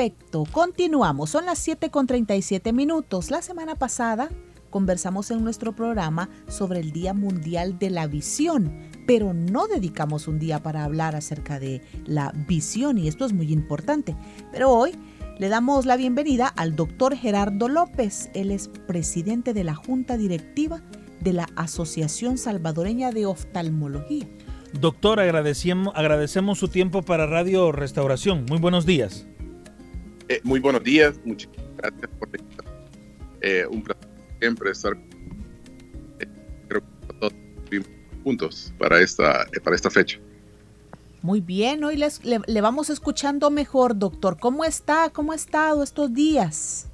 Perfecto, continuamos. Son las 7 con 37 minutos. La semana pasada conversamos en nuestro programa sobre el Día Mundial de la Visión, pero no dedicamos un día para hablar acerca de la visión y esto es muy importante. Pero hoy le damos la bienvenida al doctor Gerardo López. Él es presidente de la Junta Directiva de la Asociación Salvadoreña de Oftalmología. Doctor, agradecemos, agradecemos su tiempo para Radio Restauración. Muy buenos días. Eh, muy buenos días, muchas gracias por eh, un placer siempre estar eh, creo que todos juntos para esta, para esta fecha. Muy bien, hoy les, le, vamos escuchando mejor, doctor. ¿Cómo está? ¿Cómo ha estado estos días?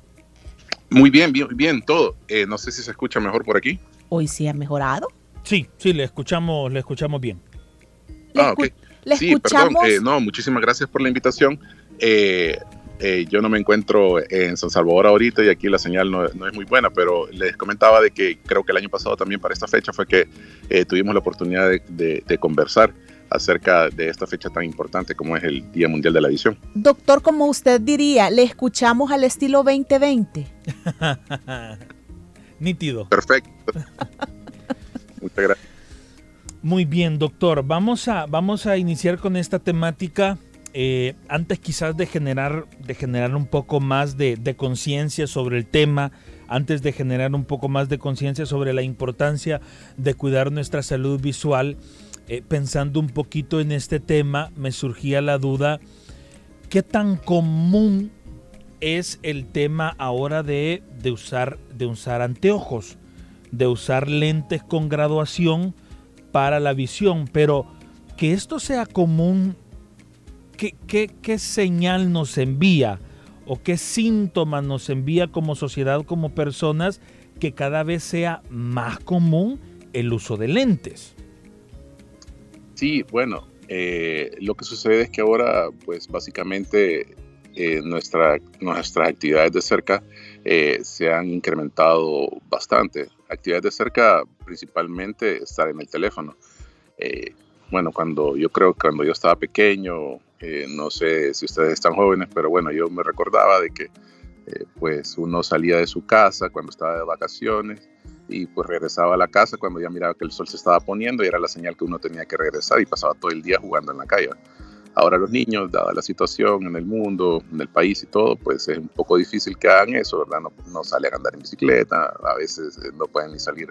Muy bien, bien, bien, todo. no sé si se escucha mejor por aquí. ¿Hoy sí ha mejorado? Sí, sí, le escuchamos, le escuchamos bien. ah, ok. sí, escuchamos... perdón. no, muchísimas gracias por la invitación. Eh, eh, yo no me encuentro en San Salvador ahorita y aquí la señal no, es muy buena, pero les comentaba de que creo que el año pasado también para esta fecha fue que eh, tuvimos la oportunidad de, conversar acerca de esta fecha tan importante como es el Día Mundial de la Visión. Doctor, como usted diría, le escuchamos al estilo 2020. Nítido. Perfecto. Muchas gracias. Muy bien, doctor. Vamos a, vamos a iniciar con esta temática eh, antes quizás de generar, de generar un poco más de, conciencia sobre el tema, antes de generar un poco más de conciencia sobre la importancia de cuidar nuestra salud visual, eh, pensando un poquito en este tema, me surgía la duda, ¿qué tan común es el tema ahora de, de, usar, de usar anteojos, de usar lentes con graduación para la visión? Pero que esto sea común ¿qué, señal nos envía o qué síntomas nos envía como sociedad, como personas, que cada vez sea más común el uso de lentes? Sí, bueno, eh, lo que sucede es que ahora, pues básicamente eh, nuestra, nuestras actividades de cerca eh, se han incrementado bastante. Actividades de cerca, principalmente estar en el teléfono. bueno, cuando yo creo que cuando yo estaba pequeño, eh, no sé si ustedes están jóvenes, pero bueno, yo me recordaba de que eh, pues uno salía de su casa cuando estaba de vacaciones y pues regresaba a la casa cuando ya miraba que el sol se estaba poniendo y era la señal que uno tenía que regresar y pasaba todo el día jugando en la calle. Ahora los niños, dada la situación en el mundo, en el país y todo, pues es un poco difícil que hagan eso, ¿verdad? No, no salen a andar en bicicleta, a veces eh, no pueden ni salir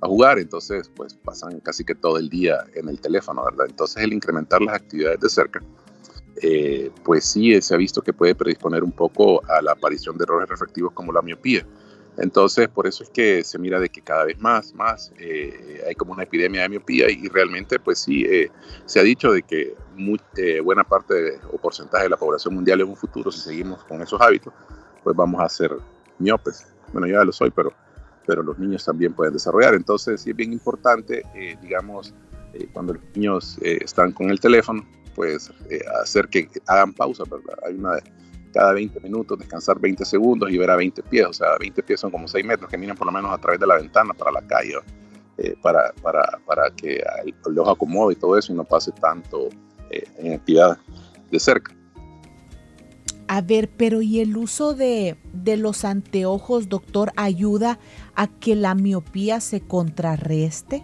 a jugar, entonces pues pasan casi que todo el día en el teléfono, ¿verdad? Entonces el incrementar las actividades de cerca eh, pues sí se ha visto que puede predisponer un poco a la aparición de errores refractivos como la miopía. Entonces, por eso es que se mira de que cada vez más, más eh, hay como una epidemia de miopía y, realmente, pues sí, eh, se ha dicho de que buena parte o porcentaje de la población mundial en un futuro, si seguimos con esos hábitos, pues vamos a ser miopes. Bueno, yo ya lo soy, pero, pero los niños también pueden desarrollar. Entonces, sí es bien importante, digamos, cuando los niños están con el teléfono, pues eh, hacer que hagan pausa, ¿verdad? Hay una de cada 20 minutos, descansar 20 segundos y ver a 20 pies, o sea, 20 pies son como 6 metros que miran por lo menos a través de la ventana para la calle, eh, para, para, para, que ojo acomode y todo eso y no pase tanto eh, en actividad de cerca. A ver, pero ¿y el uso de, de, los anteojos, doctor, ayuda a que la miopía se contrarreste?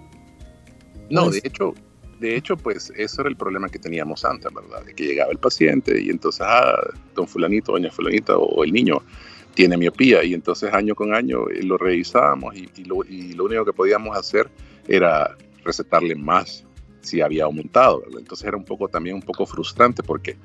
No, de hecho, de hecho, pues eso era el problema que teníamos antes, ¿verdad? De que llegaba el paciente y entonces, ah, don fulanito, doña fulanita o el niño tiene miopía y entonces año con año eh, lo revisábamos y, lo, único que podíamos hacer era recetarle más si había aumentado, ¿verdad? Entonces era un poco también un poco frustrante porque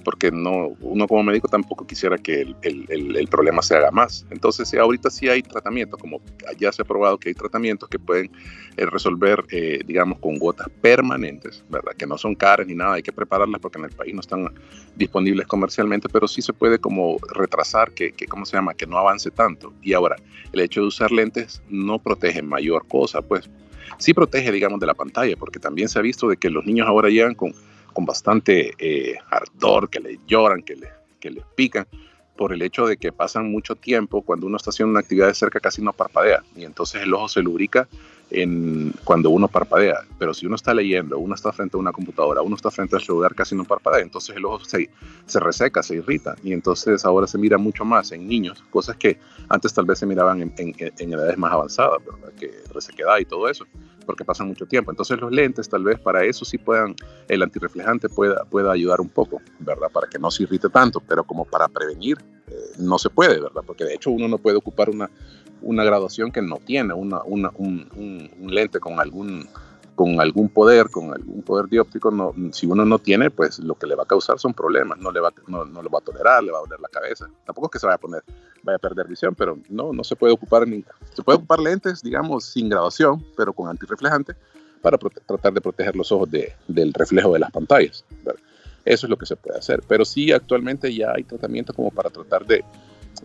porque no, uno como médico tampoco quisiera que el, el, el, problema se haga más. Entonces, ahorita sí hay tratamientos, como ya se ha probado que hay tratamientos que pueden eh, resolver, eh, digamos, con gotas permanentes, ¿verdad? Que no son caras ni nada, hay que prepararlas porque en el país no están disponibles comercialmente, pero sí se puede como retrasar que, que ¿cómo se llama?, que no avance tanto. Y ahora, el hecho de usar lentes no protege mayor cosa, pues sí protege, digamos, de la pantalla, porque también se ha visto de que los niños ahora llegan con con bastante eh, ardor, que le lloran, que le, que le pican, por el hecho de que pasan mucho tiempo, cuando uno está haciendo una actividad de cerca casi no parpadea, y entonces el ojo se lubrica en, cuando uno parpadea. Pero si uno está leyendo, uno está frente a una computadora, uno está frente al celular, casi no parpadea, entonces el ojo se, se reseca, se irrita, y entonces ahora se mira mucho más en niños, cosas que antes tal vez se miraban en, en, en edades más avanzadas, ¿verdad? que resequedad y todo eso porque pasan mucho tiempo. Entonces los lentes tal vez para eso sí puedan, el antirreflejante pueda, pueda ayudar un poco, ¿verdad? Para que no se irrite tanto, pero como para prevenir eh, no se puede, ¿verdad? Porque de hecho uno no puede ocupar una, una graduación que no tiene una, una un, un, lente con algún con algún poder, con algún poder dióptico, no, si uno no tiene, pues lo que le va a causar son problemas, no, le va, no, no lo va a tolerar, le va a doler la cabeza. Tampoco es que se vaya a poner, vaya a perder visión, pero no, no se puede ocupar, ni, se puede ocupar lentes, digamos, sin graduación, pero con antirreflejante, para tratar de proteger los ojos de, del reflejo de las pantallas. Eso es lo que se puede hacer, pero sí actualmente ya hay tratamiento como para tratar de,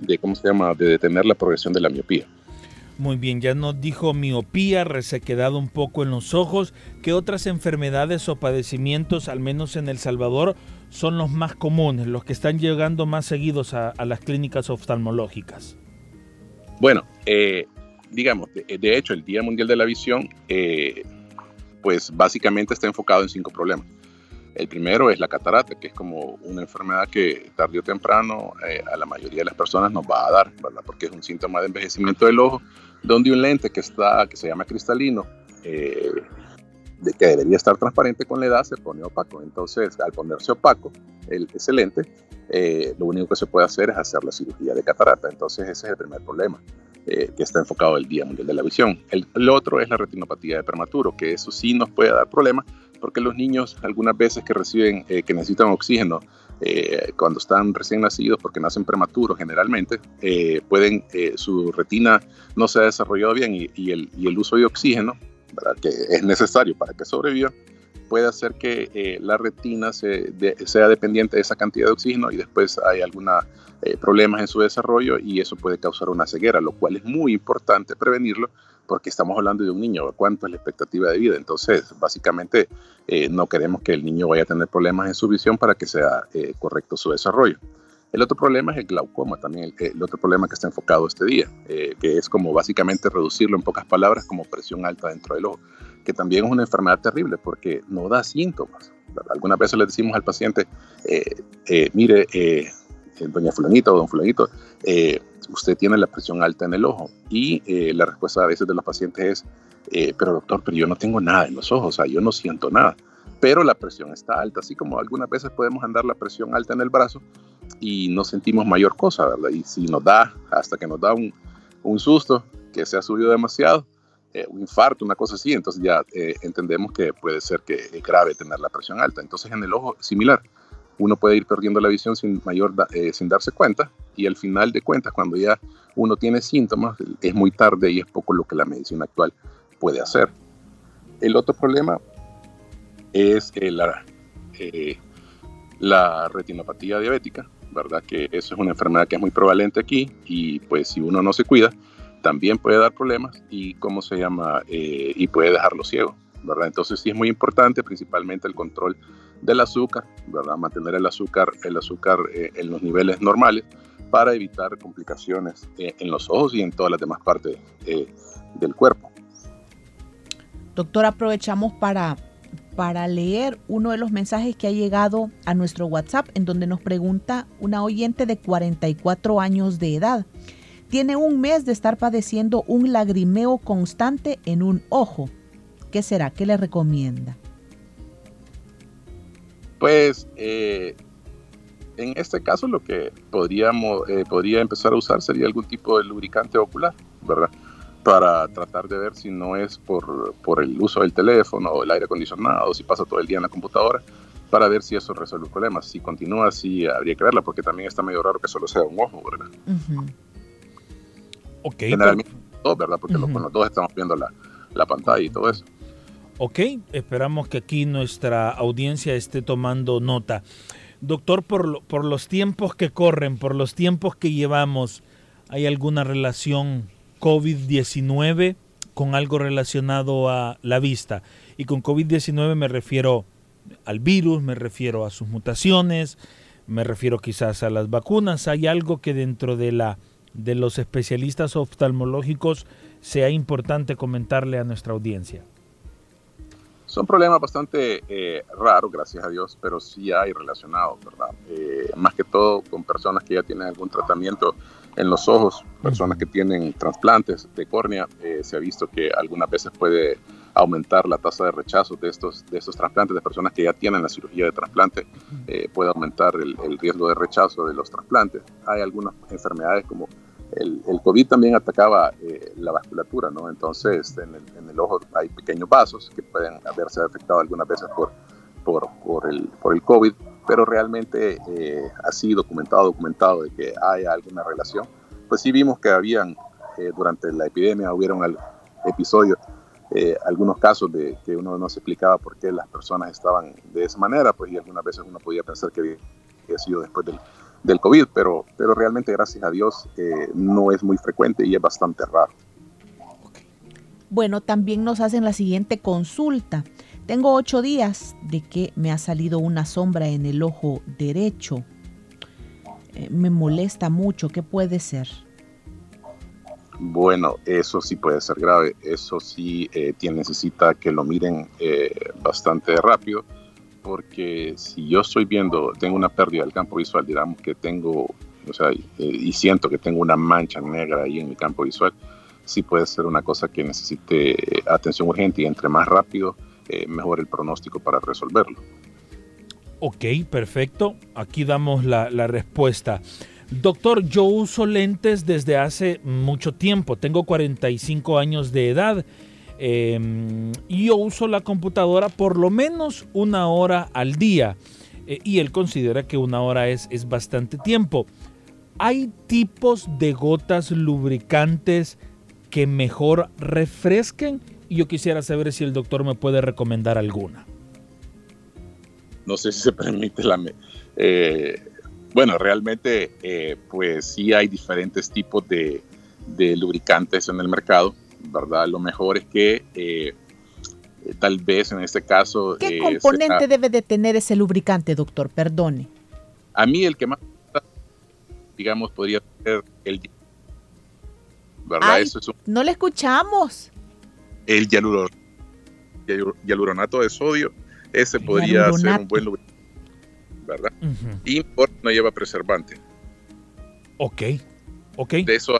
de, ¿cómo se llama?, de detener la progresión de la miopía. Muy bien, ya nos dijo miopía, resequedad un poco en los ojos. ¿Qué otras enfermedades o padecimientos, al menos en El Salvador, son los más comunes, los que están llegando más seguidos a, las clínicas oftalmológicas? Bueno, eh, digamos, de, hecho, el Día Mundial de la Visión, eh, pues básicamente está enfocado en cinco problemas. El primero es la catarata, que es como una enfermedad que tarde o temprano eh, a la mayoría de las personas nos va a dar, ¿verdad? Porque es un síntoma de envejecimiento del ojo, donde un lente que, está, que se llama cristalino, eh, de que debería estar transparente con la edad, se pone opaco. Entonces, al ponerse opaco el, ese lente, eh, lo único que se puede hacer es hacer la cirugía de catarata. Entonces, ese es el primer problema. que está enfocado el Día Mundial de la Visión. El, el, otro es la retinopatía de prematuro, que eso sí nos puede dar problemas porque los niños algunas veces que reciben, eh, que necesitan oxígeno, eh, cuando están recién nacidos, porque nacen prematuros generalmente, eh, pueden, su retina no se ha desarrollado bien y, el, y el, uso de oxígeno, que es necesario para que sobrevivan, puede hacer que la retina se sea dependiente de esa cantidad de oxígeno y después hay algunos problemas en su desarrollo y eso puede causar una ceguera, lo cual es muy importante prevenirlo porque estamos hablando de un niño, cuánto es la expectativa de vida. Entonces, básicamente, eh, no queremos que el niño vaya a tener problemas en su visión para que sea eh, correcto su desarrollo. El otro problema es el glaucoma, también el, otro problema que está enfocado este día, eh, que es como básicamente reducirlo en pocas palabras como presión alta dentro del ojo, que también es una enfermedad terrible porque no da síntomas. Algunas veces le decimos al paciente, mire, doña fulanito o don fulanito, usted tiene la presión alta en el ojo. Y eh, la respuesta a veces de los pacientes es, eh, pero doctor, pero yo no tengo nada en los ojos, o sea, yo no siento nada. Pero la presión está alta, así como algunas veces podemos andar la presión alta en el brazo y no sentimos mayor cosa, ¿verdad? Y si nos da, hasta que nos da un, un susto, que se ha subido demasiado, eh, un infarto, una cosa así, entonces ya entendemos que puede ser que es grave tener la presión alta. Entonces en el ojo, similar uno puede ir perdiendo la visión sin, mayor, eh, sin darse cuenta y al final de cuentas, cuando ya uno tiene síntomas, es muy tarde y es poco lo que la medicina actual puede hacer. El otro problema es eh, la, eh, la retinopatía diabética, ¿verdad? Que eso es una enfermedad que es muy prevalente aquí y pues si uno no se cuida, también puede dar problemas y cómo se llama y puede dejarlo ciego, Entonces sí es muy importante principalmente el control del azúcar, ¿verdad? Mantener el azúcar, el azúcar eh, en los niveles normales para evitar complicaciones eh, en los ojos y en todas las demás partes eh, del cuerpo. Doctor, aprovechamos para, para leer uno de los mensajes que ha llegado a nuestro WhatsApp en donde nos pregunta una oyente de 44 años de edad. Tiene un mes de estar padeciendo un lagrimeo constante en un ojo. ¿Qué será? ¿Qué le recomienda? Pues eh, en este caso lo que podríamos, eh, podría empezar a usar sería algún tipo de lubricante ocular, ¿verdad? Para tratar de ver si no es por, por el uso del teléfono o el aire acondicionado, o si pasa todo el día en la computadora, para ver si eso resuelve el problema. Si continúa así, habría que verla, porque también está medio raro que solo sea un ojo, ¿verdad? Ok. Generalmente dos, ¿verdad? Porque los, dos estamos viendo la, la pantalla y todo eso. Ok, esperamos que aquí nuestra audiencia esté tomando nota. Doctor, por, los tiempos que corren, por los tiempos que llevamos, ¿hay alguna relación COVID-19 con algo relacionado a la vista? Y con COVID-19 me refiero al virus, me refiero a sus mutaciones, me refiero quizás a las vacunas. ¿Hay algo que dentro de, la, de los especialistas oftalmológicos sea importante comentarle a nuestra audiencia? Son problemas bastante eh, raros, gracias a Dios, pero sí hay relacionados, ¿verdad? Eh, más que todo con personas que ya tienen algún tratamiento en los ojos, personas que tienen trasplantes de córnea, eh, se ha visto que algunas veces puede aumentar la tasa de rechazo de estos, de estos trasplantes, de personas que ya tienen la cirugía de trasplante, puede aumentar el, el, riesgo de rechazo de los trasplantes. Hay algunas enfermedades como el, el COVID también atacaba eh, la vasculatura, ¿no? Entonces, en el, en el, ojo hay pequeños vasos que pueden haberse afectado algunas veces por, por, por, el, por el COVID, pero realmente eh, así documentado, documentado de que haya alguna relación. Pues sí vimos que habían, eh, durante la epidemia, hubieron el episodio, eh, algunos casos de que uno no se explicaba por qué las personas estaban de esa manera, pues y algunas veces uno podía pensar que había sido después del del COVID, pero, pero realmente gracias a Dios eh, no es muy frecuente y es bastante raro. Bueno, también nos hacen la siguiente consulta. Tengo ocho días de que me ha salido una sombra en el ojo derecho. Eh, me molesta mucho. ¿Qué puede ser? Bueno, eso sí puede ser grave. Eso sí eh, tiene, necesita que lo miren bastante rápido porque si yo estoy viendo, tengo una pérdida del campo visual, digamos que tengo, o sea, y siento que tengo una mancha negra ahí en mi campo visual, sí puede ser una cosa que necesite atención urgente y entre más rápido, eh, mejor el pronóstico para resolverlo. Ok, perfecto. Aquí damos la, la respuesta. Doctor, yo uso lentes desde hace mucho tiempo. Tengo 45 años de edad Em, yo uso la computadora por lo menos una hora al día. Eh, y él considera que una hora es, es bastante tiempo. ¿Hay tipos de gotas lubricantes que mejor refresquen? Y yo quisiera saber si el doctor me puede recomendar alguna. No sé si se permite la... Eh, bueno, realmente eh, pues sí hay diferentes tipos de lubricantes en el mercado ¿verdad? Lo mejor es que eh, tal vez en este caso... ¿Qué eh, componente debe de tener ese lubricante, doctor? Perdone. A mí el que más, digamos, podría ser el... ¿Verdad? no le escuchamos. El hialuronato de sodio, ese podría ser un buen lubricante, ¿verdad? Y no lleva preservante. Ok, ok. De eso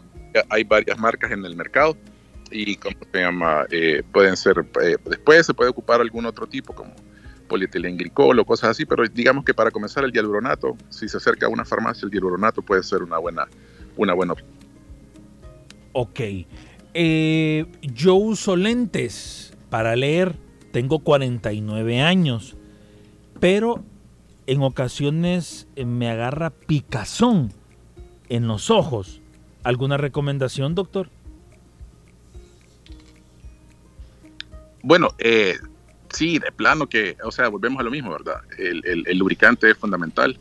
hay varias marcas en el mercado y cómo se llama, eh, pueden ser, eh, después se puede ocupar algún otro tipo como polietilenglicol o cosas así, pero digamos que para comenzar el hialuronato, si se acerca a una farmacia, el hialuronato puede ser una buena, una buena opción. Ok. Eh, yo uso lentes para leer, tengo 49 años, pero en ocasiones me agarra picazón en los ojos. ¿Alguna recomendación, doctor? Bueno, eh, sí, de plano que, o sea, volvemos a lo mismo, ¿verdad? El, lubricante es fundamental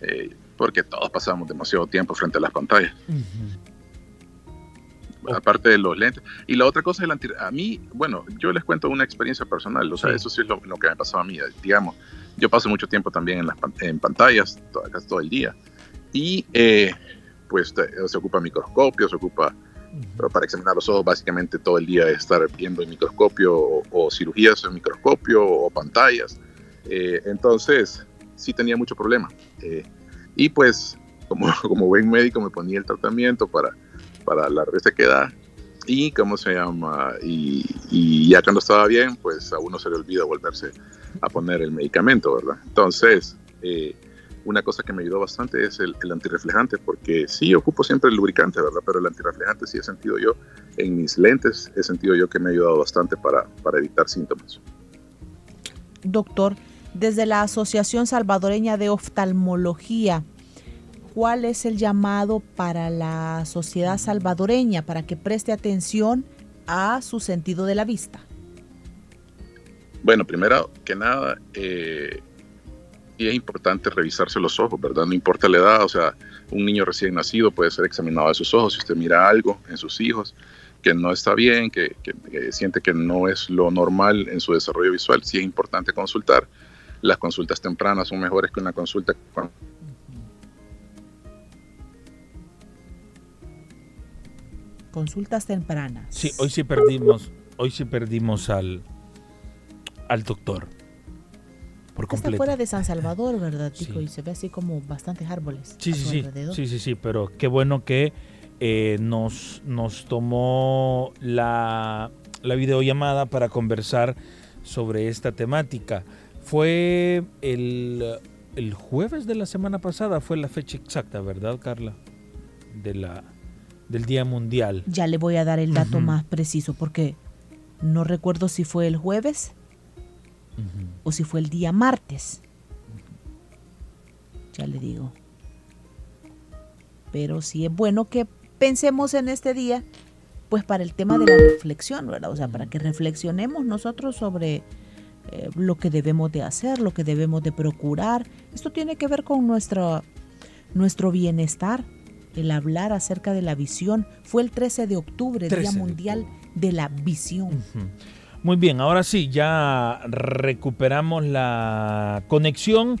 eh, porque todos pasamos demasiado tiempo frente a las pantallas. Aparte de los lentes. Y la otra cosa es el anti... A mí, bueno, yo les cuento una experiencia personal, o sea, eso sí es lo, que me pasó a mí. Digamos, yo paso mucho tiempo también en, las, en pantallas, todo, casi todo el día. Y eh, pues se ocupa microscopio, se ocupa pero para examinar los ojos básicamente todo el día es estar viendo el microscopio o, cirugías en microscopio o pantallas. Eh, entonces sí tenía mucho problema. Eh, y pues como, como buen médico me ponía el tratamiento para, para la resequedad y cómo se llama y, y, ya cuando estaba bien pues a uno se le olvida volverse a poner el medicamento, ¿verdad? Entonces eh, una cosa que me ayudó bastante es el, antirreflejante, porque sí ocupo siempre el lubricante, ¿verdad? Pero el antirreflejante sí he sentido yo, en mis lentes, he sentido yo que me ha ayudado bastante para, para evitar síntomas. Doctor, desde la Asociación Salvadoreña de Oftalmología, ¿cuál es el llamado para la sociedad salvadoreña para que preste atención a su sentido de la vista? Bueno, primero que nada, eh, es importante revisarse los ojos, ¿verdad? No importa la edad, o sea, un niño recién nacido puede ser examinado de sus ojos. Si usted mira algo en sus hijos que no está bien, que, siente que no es lo normal en su desarrollo visual, sí es importante consultar. Las consultas tempranas son mejores que una consulta Consultas tempranas. Sí, hoy sí perdimos, hoy sí perdimos al, al doctor. Por completo. Está fuera de San Salvador, ¿verdad, Tico? Y se ve así como bastantes árboles. Sí, sí, sí. Sí, sí, sí, pero qué bueno que eh, nos, nos tomó la, la videollamada para conversar sobre esta temática. Fue el, el jueves de la semana pasada, fue la fecha exacta, ¿verdad, Carla? De la, del Día Mundial. Ya le voy a dar el dato más preciso porque no recuerdo si fue el jueves o si fue el día martes. Ya le digo. Pero sí es bueno que pensemos en este día, pues para el tema de la reflexión, ¿verdad? O sea, para que reflexionemos nosotros sobre eh, lo que debemos de hacer, lo que debemos de procurar. Esto tiene que ver con nuestro, nuestro bienestar, el hablar acerca de la visión. Fue el 13 de octubre, Día Mundial de, la Visión. Muy bien, ahora sí, ya recuperamos la conexión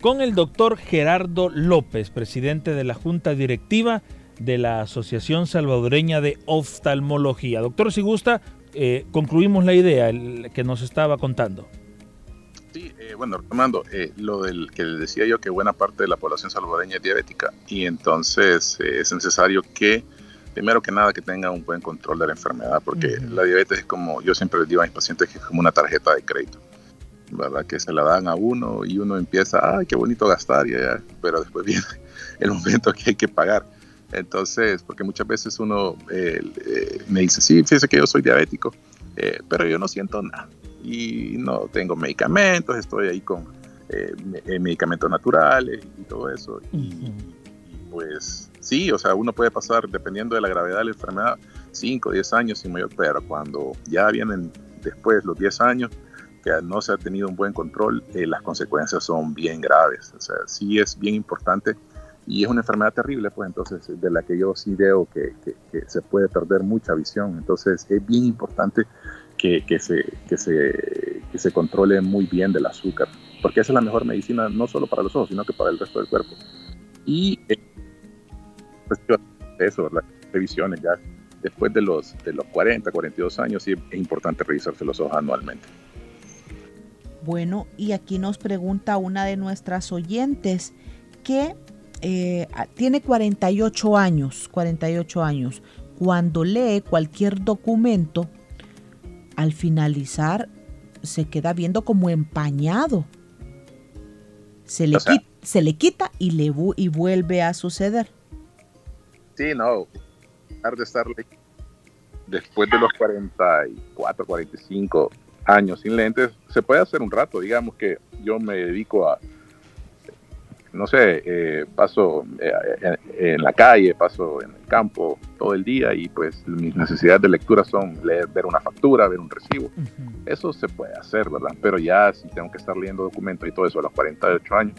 con el doctor Gerardo López, presidente de la Junta Directiva de la Asociación Salvadoreña de Oftalmología. Doctor, si gusta, eh, concluimos la idea que nos estaba contando. Sí, eh, bueno, retomando eh, lo del que decía yo que buena parte de la población salvadoreña es diabética y entonces es necesario que primero que nada que tenga un buen control de la enfermedad, porque la diabetes es como, yo siempre les digo a mis pacientes que es como una tarjeta de crédito, ¿verdad? Que se la dan a uno y uno empieza, ay, qué bonito gastar, ya, pero después viene el momento que hay que pagar. Entonces, porque muchas veces uno eh, eh, me dice, sí, fíjese que yo soy diabético, eh, pero yo no siento nada y no tengo medicamentos, estoy ahí con medicamentos naturales y todo eso. y pues sí, o sea, uno puede pasar, dependiendo de la gravedad de la enfermedad, 5 o 10 años sin mayor, pero cuando ya vienen después los 10 años, que no se ha tenido un buen control, eh, las consecuencias son bien graves. O sea, sí es bien importante y es una enfermedad terrible, pues entonces de la que yo sí veo que, se puede perder mucha visión. Entonces es bien importante que, se, se, se controle muy bien del azúcar, porque esa es la mejor medicina no solo para los ojos, sino que para el resto del cuerpo. Y eh, eso, las revisiones ya después de los, de los 40, 42 años, sí es importante revisarse los ojos anualmente. Bueno, y aquí nos pregunta una de nuestras oyentes que eh, tiene 48 años, 48 años. Cuando lee cualquier documento, al finalizar se queda viendo como empañado. Se le, quita, se le quita y, le, y vuelve a suceder. Sí, no. De estar después de los 44, 45 años sin lentes, se puede hacer un rato. Digamos que yo me dedico a, no sé, eh, paso eh, en, la calle, paso en el campo todo el día y pues mis necesidades de lectura son leer, ver una factura, ver un recibo. Eso se puede hacer, ¿verdad? Pero ya si tengo que estar leyendo documentos y todo eso a los 48 años,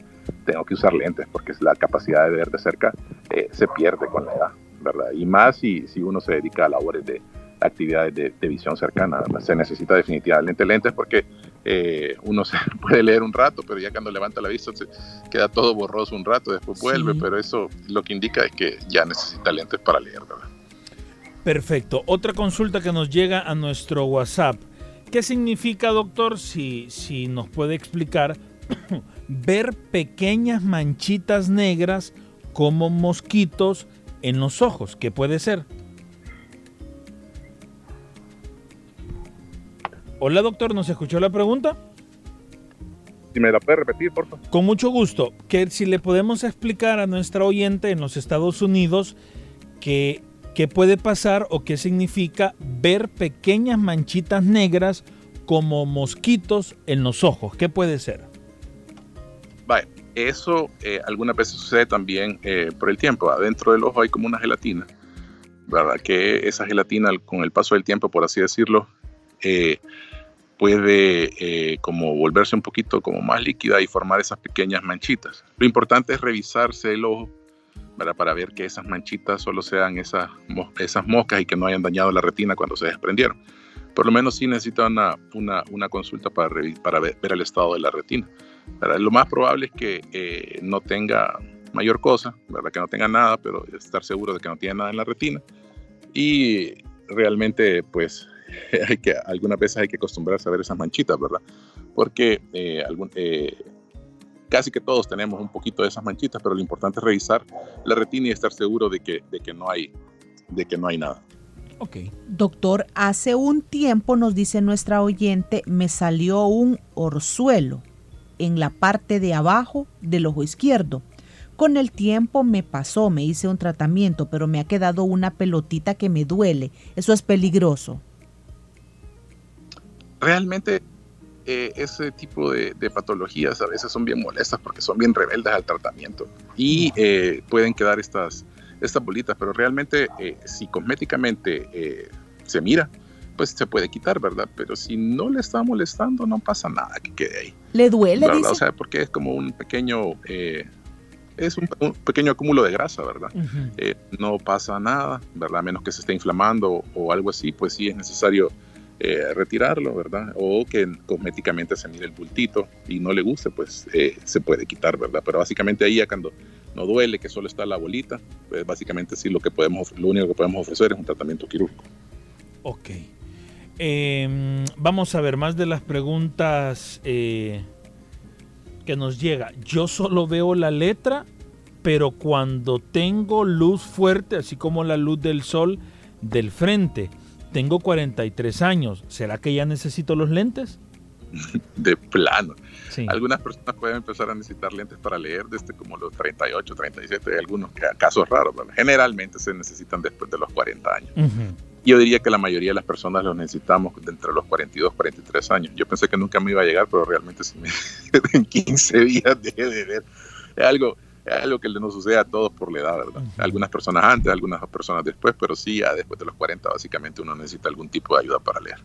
tengo que usar lentes porque la capacidad de ver de cerca eh, se pierde con la edad, ¿verdad? Y más si, si uno se dedica a labores de actividades de, visión cercana, se necesita definitivamente lentes porque eh, uno se puede leer un rato, pero ya cuando levanta la vista se queda todo borroso un rato, después vuelve, pero eso lo que indica es que ya necesita lentes para leer, ¿verdad? Perfecto. Otra consulta que nos llega a nuestro WhatsApp. ¿Qué significa, doctor, si, si nos puede explicar ver pequeñas manchitas negras como mosquitos en los ojos. ¿Qué puede ser? Hola doctor, ¿nos escuchó la pregunta? Si me la puede repetir, por favor. Con mucho gusto. Que si le podemos explicar a nuestra oyente en los Estados Unidos que, qué puede pasar o qué significa ver pequeñas manchitas negras como mosquitos en los ojos. ¿Qué puede ser? Eso eh, algunas veces sucede también eh, por el tiempo. Adentro del ojo hay como una gelatina, ¿verdad? Que esa gelatina con el paso del tiempo, por así decirlo, eh, puede como volverse un poquito como más líquida y formar esas pequeñas manchitas. Lo importante es revisarse el ojo para ver que esas manchitas solo sean esas, esas moscas y que no hayan dañado la retina cuando se desprendieron. Por lo menos sí necesita una, una, una consulta para, para ver, el estado de la retina. Lo más probable es que eh, no tenga mayor cosa, ¿verdad? que no tenga nada, pero estar seguro de que no tiene nada en la retina. Y realmente, pues, hay que, algunas veces hay que acostumbrarse a ver esas manchitas, ¿verdad? Porque eh, algún, eh, casi que todos tenemos un poquito de esas manchitas, pero lo importante es revisar la retina y estar seguro de que, de que, no, hay, de que no hay nada. Ok. Doctor, hace un tiempo nos dice nuestra oyente, me salió un orzuelo en la parte de abajo del ojo izquierdo. Con el tiempo me pasó, me hice un tratamiento, pero me ha quedado una pelotita que me duele. Eso es peligroso. Realmente eh, ese tipo de, patologías a veces son bien molestas porque son bien rebeldes al tratamiento y eh, pueden quedar estas, estas bolitas, pero realmente eh, si cosméticamente se mira, pues se puede quitar, ¿verdad? Pero si no le está molestando, no pasa nada que quede ahí. ¿Le duele? O sea, porque es como un pequeño es un, pequeño acúmulo de grasa, ¿verdad? no pasa nada, ¿verdad? A menos que se esté inflamando o algo así, pues sí es necesario eh, retirarlo, ¿verdad? O que cosméticamente se mire el bultito y no le guste, pues eh, se puede quitar, ¿verdad? Pero básicamente ahí ya cuando no duele, que solo está la bolita, pues básicamente sí lo que podemos, lo único que podemos ofrecer es un tratamiento quirúrgico. Ok. Em, vamos a ver más de las preguntas eh, que nos llega. Yo solo veo la letra, pero cuando tengo luz fuerte, así como la luz del sol del frente, tengo 43 años, ¿será que ya necesito los lentes? De plano. Algunas personas pueden empezar a necesitar lentes para leer desde como los 38, 37, algunos casos raros, generalmente se necesitan después de los 40 años. Yo diría que la mayoría de las personas los necesitamos entre los 42, 43 años. Yo pensé que nunca me iba a llegar, pero realmente si me, en 15 días dejé de ver. Es algo, es algo que nos sucede a todos por la edad, ¿verdad? Algunas personas antes, algunas personas después, pero sí, ya después de los 40 básicamente uno necesita algún tipo de ayuda para leer.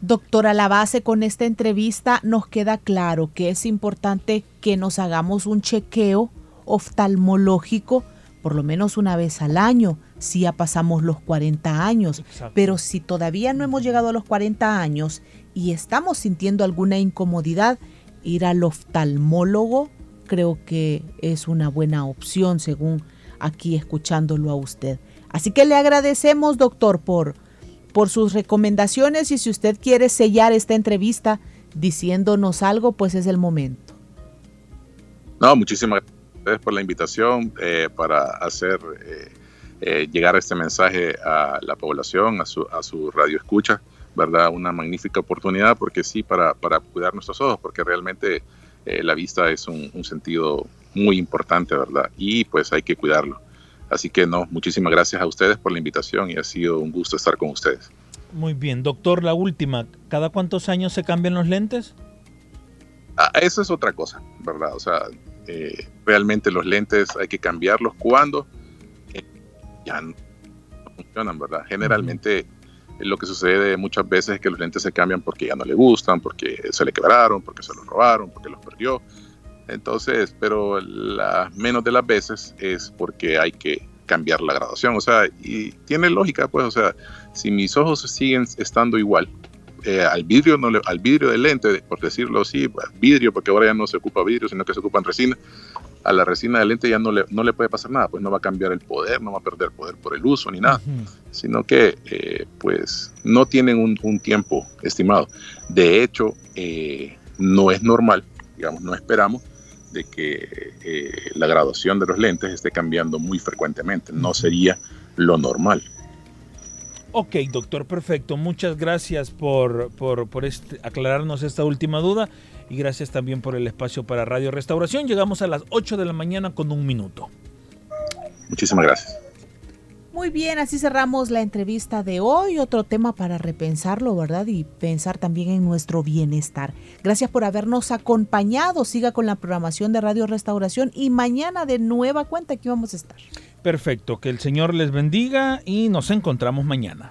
Doctora La base, con esta entrevista nos queda claro que es importante que nos hagamos un chequeo oftalmológico por lo menos una vez al año, si ya pasamos los 40 años. Pero si todavía no hemos llegado a los 40 años y estamos sintiendo alguna incomodidad, ir al oftalmólogo creo que es una buena opción según aquí escuchándolo a usted. Así que le agradecemos, doctor, por, por sus recomendaciones y si usted quiere sellar esta entrevista diciéndonos algo, pues es el momento. No, muchísimas gracias por la invitación eh, para hacer eh, eh, llegar este mensaje a la población, a su, a su radio escucha, ¿verdad? Una magnífica oportunidad porque sí, para, para cuidar nuestros ojos, porque realmente eh, la vista es un, sentido muy importante, ¿verdad? Y pues hay que cuidarlo. Así que no, muchísimas gracias a ustedes por la invitación y ha sido un gusto estar con ustedes. Muy bien, doctor, la última, ¿cada cuántos años se cambian los lentes? Ah, eso es otra cosa, ¿verdad? O sea, eh, realmente los lentes hay que cambiarlos cuando ya no funcionan, ¿verdad? Generalmente lo que sucede muchas veces es que los lentes se cambian porque ya no le gustan, porque se le quebraron, porque se los robaron, porque los perdió. Entonces, pero la menos de las veces es porque hay que cambiar la graduación. O sea, y tiene lógica, pues, o sea, si mis ojos siguen estando igual, eh, al vidrio no le, al vidrio del lente, por decirlo así, vidrio, porque ahora ya no se ocupa vidrio, sino que se ocupan resina, a la resina del lente ya no le, no le puede pasar nada, pues no va a cambiar el poder, no va a perder poder por el uso ni nada, sino que eh, pues no tienen un, tiempo estimado. De hecho, eh, no es normal, digamos, no esperamos de que la graduación de los lentes esté cambiando muy frecuentemente, no sería lo normal. Ok, doctor, perfecto. Muchas gracias por, por, este, aclararnos esta última duda y gracias también por el espacio para Radio Restauración. Llegamos a las 8 de la mañana con un minuto. Muchísimas gracias. Muy bien, así cerramos la entrevista de hoy. Otro tema para repensarlo, ¿verdad? Y pensar también en nuestro bienestar. Gracias por habernos acompañado. Siga con la programación de Radio Restauración y mañana de nueva cuenta aquí vamos a estar. Perfecto, que el Señor les bendiga y nos encontramos mañana.